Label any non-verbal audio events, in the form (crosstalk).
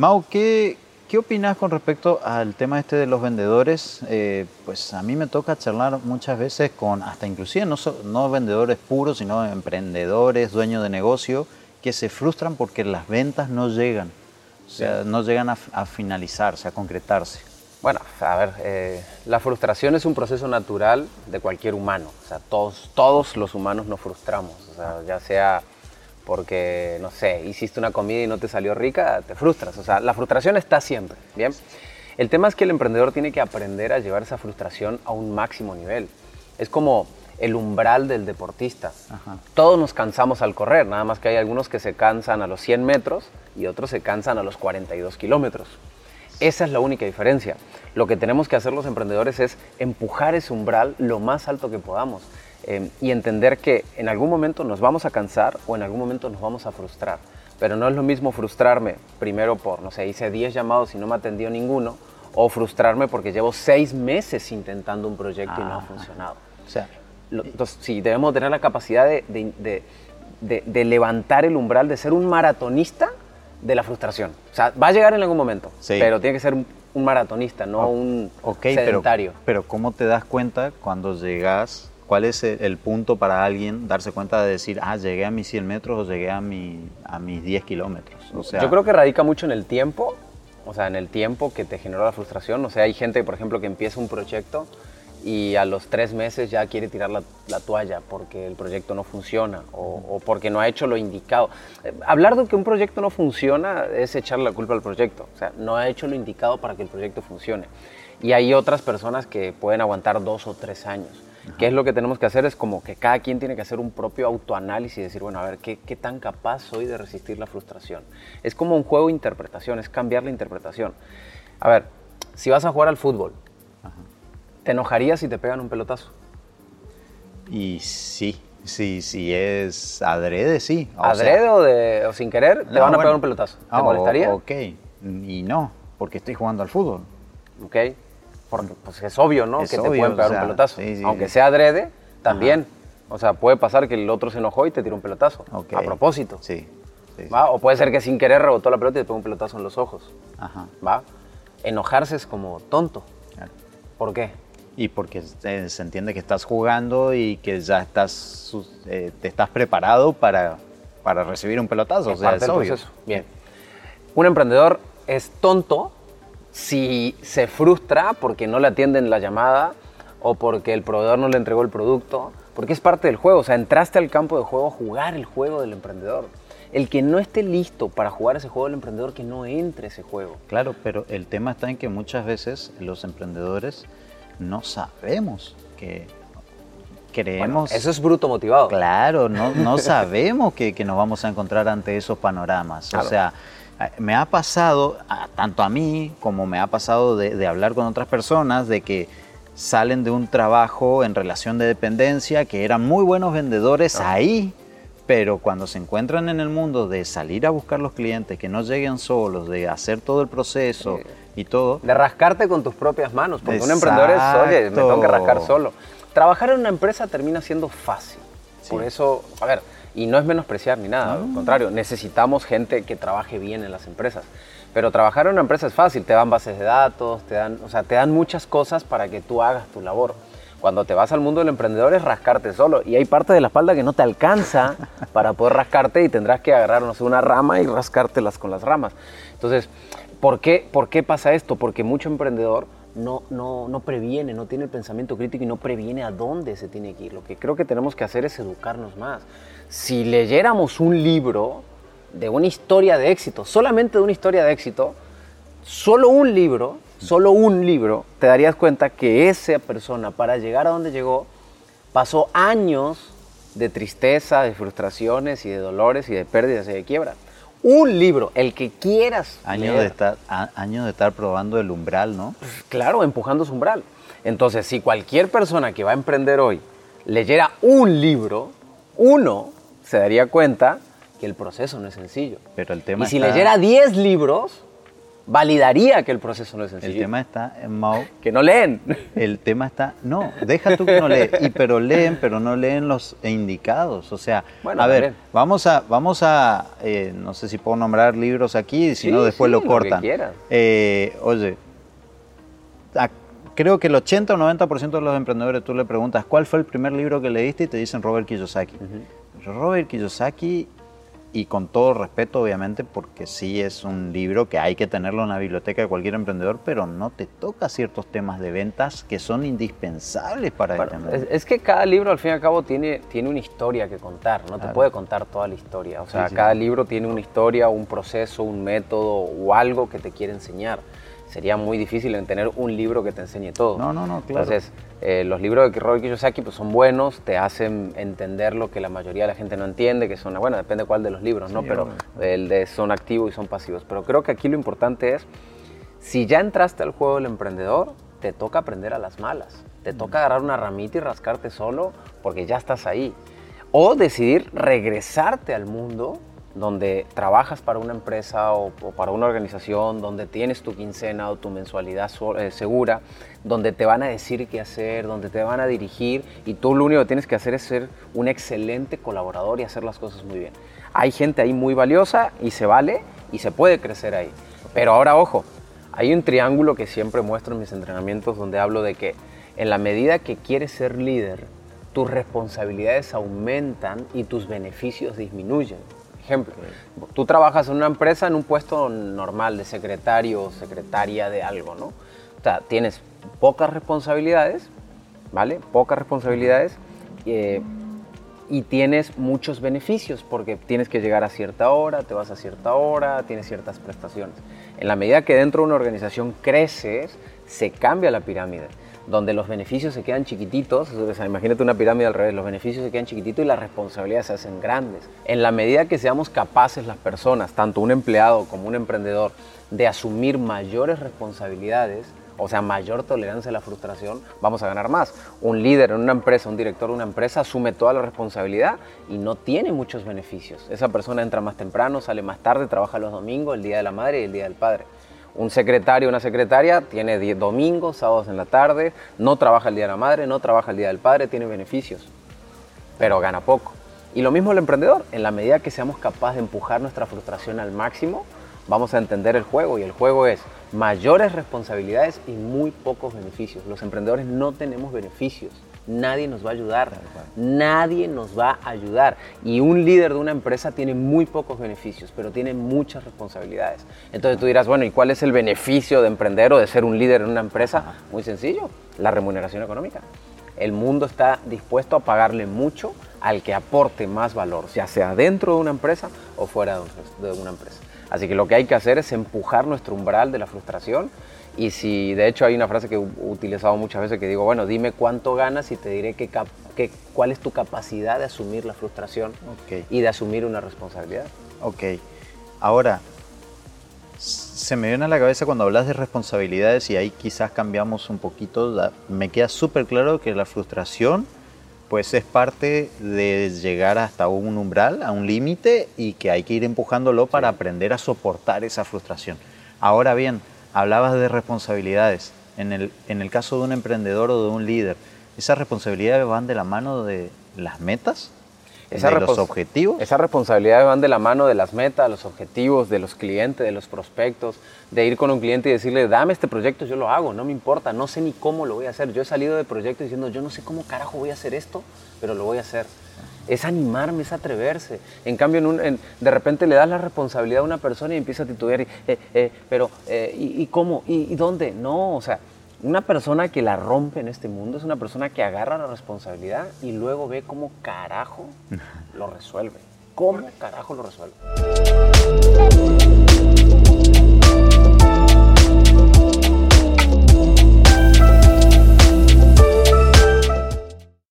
Mau, ¿qué, ¿qué opinas con respecto al tema este de los vendedores? Eh, pues a mí me toca charlar muchas veces con, hasta inclusive no, so- no vendedores puros, sino emprendedores, dueños de negocio, que se frustran porque las ventas no llegan. O sea, no llegan a, a finalizarse, a concretarse. Bueno, a ver, eh, la frustración es un proceso natural de cualquier humano. O sea, todos, todos los humanos nos frustramos. O sea, ya sea porque, no sé, hiciste una comida y no te salió rica, te frustras. O sea, la frustración está siempre, ¿bien? El tema es que el emprendedor tiene que aprender a llevar esa frustración a un máximo nivel. Es como el umbral del deportista. Ajá. Todos nos cansamos al correr, nada más que hay algunos que se cansan a los 100 metros y otros se cansan a los 42 kilómetros. Esa es la única diferencia. Lo que tenemos que hacer los emprendedores es empujar ese umbral lo más alto que podamos eh, y entender que en algún momento nos vamos a cansar o en algún momento nos vamos a frustrar. Pero no es lo mismo frustrarme primero por, no sé, hice 10 llamados y no me atendió ninguno, o frustrarme porque llevo 6 meses intentando un proyecto y no ha Ah. funcionado. O sea, Lo- Entonces, sí, debemos tener la capacidad de, de- de- de- levantar el umbral, de ser un maratonista de la frustración. O sea, va a llegar en algún momento, Sí. pero tiene que ser un, un maratonista, no un ok, pero, sedentario. pero ¿cómo te das cuenta cuando llegas? ¿Cuál es el, el punto para alguien darse cuenta de decir, ah, llegué a mis 100 metros o llegué a, mi, a mis 10 kilómetros? O sea, Yo creo que radica mucho en el tiempo, o sea, en el tiempo que te generó la frustración. O sea, hay gente, por ejemplo, que empieza un proyecto y a los tres meses ya quiere tirar la, la toalla porque el proyecto no funciona o, o porque no ha hecho lo indicado. Eh, Hablar de que un proyecto no funciona es echarle la culpa al proyecto. O sea, no ha hecho lo indicado para que el proyecto funcione. Y hay otras personas que pueden aguantar dos o tres años. ¿Qué es lo que tenemos que hacer? Es como que cada quien tiene que hacer un propio autoanálisis y decir, bueno, a ver, ¿qué, qué tan capaz soy de resistir la frustración? Es como un juego de interpretación, es cambiar la interpretación. A ver, si vas a jugar al fútbol, ¿te enojarías si te pegan un pelotazo? Y sí, sí, sí es adrede, sí. O ¿Adrede sea, o, de- o sin querer? Te no, van a bueno. pegar un pelotazo. ¿Te Ah, o- molestaría? Ok, y no, porque estoy jugando al fútbol. ¿Ok? Porque pues, es obvio, ¿no? Es que te pueden pegar o sea, un pelotazo. sí, sí, Aunque sea adrede, también. O sea, puede pasar que el otro se enojó y te tiró un pelotazo. A propósito. Sí. O puede ser que sin querer rebotó la pelota y te pegó un pelotazo en los ojos. Ajá, ¿va? Enojarse es como tonto. claro. ¿Por qué? Y porque se, se entiende que estás jugando y que ya estás, eh, te estás preparado para, para recibir un pelotazo. O Es sea, parte es obvio. proceso. Bien. Un emprendedor es tonto si se frustra porque no le atienden la llamada o porque el proveedor no le entregó el producto, porque es parte del juego. O sea, entraste al campo de juego a jugar el juego del emprendedor. El que no esté listo para jugar ese juego del emprendedor, que no entre ese juego. Claro, pero el tema está en que muchas veces los emprendedores no sabemos que creemos... Eso es bruto motivado. Claro, no, no sabemos que, que nos vamos a encontrar ante esos panoramas. Claro. O sea, me ha pasado, tanto a mí como me ha pasado de, de hablar con otras personas, de que salen de un trabajo en relación de dependencia, que eran muy buenos vendedores ahí, pero cuando se encuentran en el mundo de salir a buscar los clientes, que no lleguen solos, de hacer todo el proceso Sí. y todo, De rascarte con tus propias manos, porque un emprendedor es, oye, me tengo que rascar Exacto. solo. Trabajar en una empresa termina siendo fácil. Sí. Por eso, a ver, y no es menospreciar ni nada, al contrario, necesitamos gente que trabaje bien en las empresas. Pero trabajar en una empresa es fácil, te dan bases de datos, te dan, o sea, te dan muchas cosas para que tú hagas tu labor. Cuando te vas al mundo del emprendedor es rascarte solo y hay parte de la espalda que no te alcanza (laughs) para poder rascarte y tendrás que agarrar, no sé, una rama y rascártelas con las ramas. Entonces, ¿por qué, por qué pasa esto? Porque mucho emprendedor no, no, no previene, no tiene el pensamiento crítico y no previene a dónde se tiene que ir. Lo que creo que tenemos que hacer es educarnos más. Si leyéramos un libro de una historia de éxito, solamente de una historia de éxito, solo un libro, solo un libro, te darías cuenta que esa persona para llegar a donde llegó pasó años de tristeza, de frustraciones y de dolores y de pérdidas y de quiebra. Un libro, el que quieras. años leer. de, estar, a- años de estar probando el umbral, ¿no? Claro, empujando su umbral. Entonces, si cualquier persona que va a emprender hoy leyera un libro, uno se daría cuenta que el proceso no es sencillo. Pero el tema y si está- leyera 10 libros, validaría que el proceso no es sencillo. El tema está, Mao, (laughs) que no leen. El tema está, no, deja tú que no leen, y, pero leen, pero no leen los indicados. O sea, a ver, vamos a, vamos a, eh, no sé si puedo nombrar libros aquí, si no después lo cortan. Eh, oye, creo que el 80 o 90% de los emprendedores tú le preguntas cuál fue el primer libro que leíste y te dicen Robert Kiyosaki. Robert Kiyosaki y con todo respeto, obviamente, porque sí es un libro que hay que tenerlo en la biblioteca de cualquier emprendedor, pero no te toca ciertos temas de ventas que son indispensables para el Es, que cada libro, al fin y al cabo, tiene, tiene una historia que contar, no te puede contar toda la historia. O sea, cada libro tiene una historia, un proceso, un método o algo que te quiere enseñar sería muy difícil en tener un libro que te enseñe todo. No, no, no, claro. Entonces, eh, los libros de Robert Kiyosaki pues, son buenos, te hacen entender lo que la mayoría de la gente no entiende, que son, bueno, depende cuál de los libros, ¿no? Pero el de son activos y son pasivos. Pero creo que aquí lo importante es, si ya entraste al juego del emprendedor, te toca aprender a las malas. Te toca agarrar una ramita y rascarte solo porque ya estás ahí. O decidir regresarte al mundo donde trabajas para una empresa o, para una organización, donde tienes tu quincena o tu mensualidad eh, segura, donde te van a decir qué hacer, donde te van a dirigir y tú lo único que tienes que hacer es ser un excelente colaborador y hacer las cosas muy bien. Hay gente ahí muy valiosa y se vale y se puede crecer ahí. Pero ahora ojo, hay un triángulo que siempre muestro en mis entrenamientos donde hablo de que en la medida que quieres ser líder, tus responsabilidades aumentan y tus beneficios disminuyen ejemplo, tú trabajas en una empresa en un puesto normal de secretario o secretaria de algo, ¿no? O sea, tienes pocas responsabilidades, ¿vale? Pocas responsabilidades eh, y tienes muchos beneficios porque tienes que llegar a cierta hora, te vas a cierta hora, tienes ciertas prestaciones. En la medida que dentro de una organización creces, se cambia la pirámide donde los beneficios se quedan chiquititos, imagínate una pirámide al revés, los beneficios se quedan chiquititos y las responsabilidades se hacen grandes. En la medida que seamos capaces las personas, tanto un empleado como un emprendedor, de asumir mayores responsabilidades, o sea, mayor tolerancia a la frustración, vamos a ganar más. Un líder en una empresa, un director de una empresa asume toda la responsabilidad y no tiene muchos beneficios. Esa persona entra más temprano, sale más tarde, trabaja los domingos, el día de la madre y el día del padre. Un secretario una secretaria tiene domingos, sábados en la tarde, no trabaja el día de la madre, no trabaja el día del padre, tiene beneficios, pero gana poco. Y lo mismo el emprendedor, en la medida que seamos capaces de empujar nuestra frustración al máximo, vamos a entender el juego y el juego es mayores responsabilidades y muy pocos beneficios. Los emprendedores no tenemos beneficios nadie nos va a ayudar. Nadie nos va a ayudar. Y un líder de una empresa tiene muy pocos beneficios, pero tiene muchas responsabilidades. Entonces tú dirás, bueno, ¿y cuál es el beneficio de emprender o de ser un líder en una empresa? Muy sencillo, la remuneración económica. El mundo está dispuesto a pagarle mucho al que aporte más valor, ya sea dentro de una empresa o fuera de una empresa. Así que lo que hay que hacer es empujar nuestro umbral de la frustración y si, de hecho, hay una frase que he utilizado muchas veces que digo, bueno, dime cuánto ganas y te diré que, cuál es tu capacidad de asumir la frustración y de asumir una responsabilidad. Ok. Ahora, se me viene a la cabeza cuando hablas de responsabilidades y ahí quizás cambiamos un poquito, me queda súper claro que la frustración pues es parte de llegar hasta un umbral, a un límite y que hay que ir empujándolo para aprender a soportar esa frustración. Ahora bien, hablabas de responsabilidades. En el, en el caso de un emprendedor o de un líder, ¿esas responsabilidades van de la mano de las metas? de los objetivos. Esas responsabilidades van de la mano de las metas, los objetivos, de los clientes, de los prospectos, de ir con un cliente y decirle, dame este proyecto, yo lo hago, no me importa, no sé ni cómo lo voy a hacer. Yo he salido de proyectos diciendo, yo no sé cómo carajo voy a hacer esto, pero lo voy a hacer es animarme, es atreverse. En cambio, de repente le das la responsabilidad a una persona y empieza a titubear, eh, eh, pero eh, ¿y, cómo? ¿Y, dónde? No, o sea, una persona que la rompe en este mundo es una persona que agarra la responsabilidad y luego ve cómo carajo (laughs) lo resuelve. ¿Cómo carajo lo resuelve?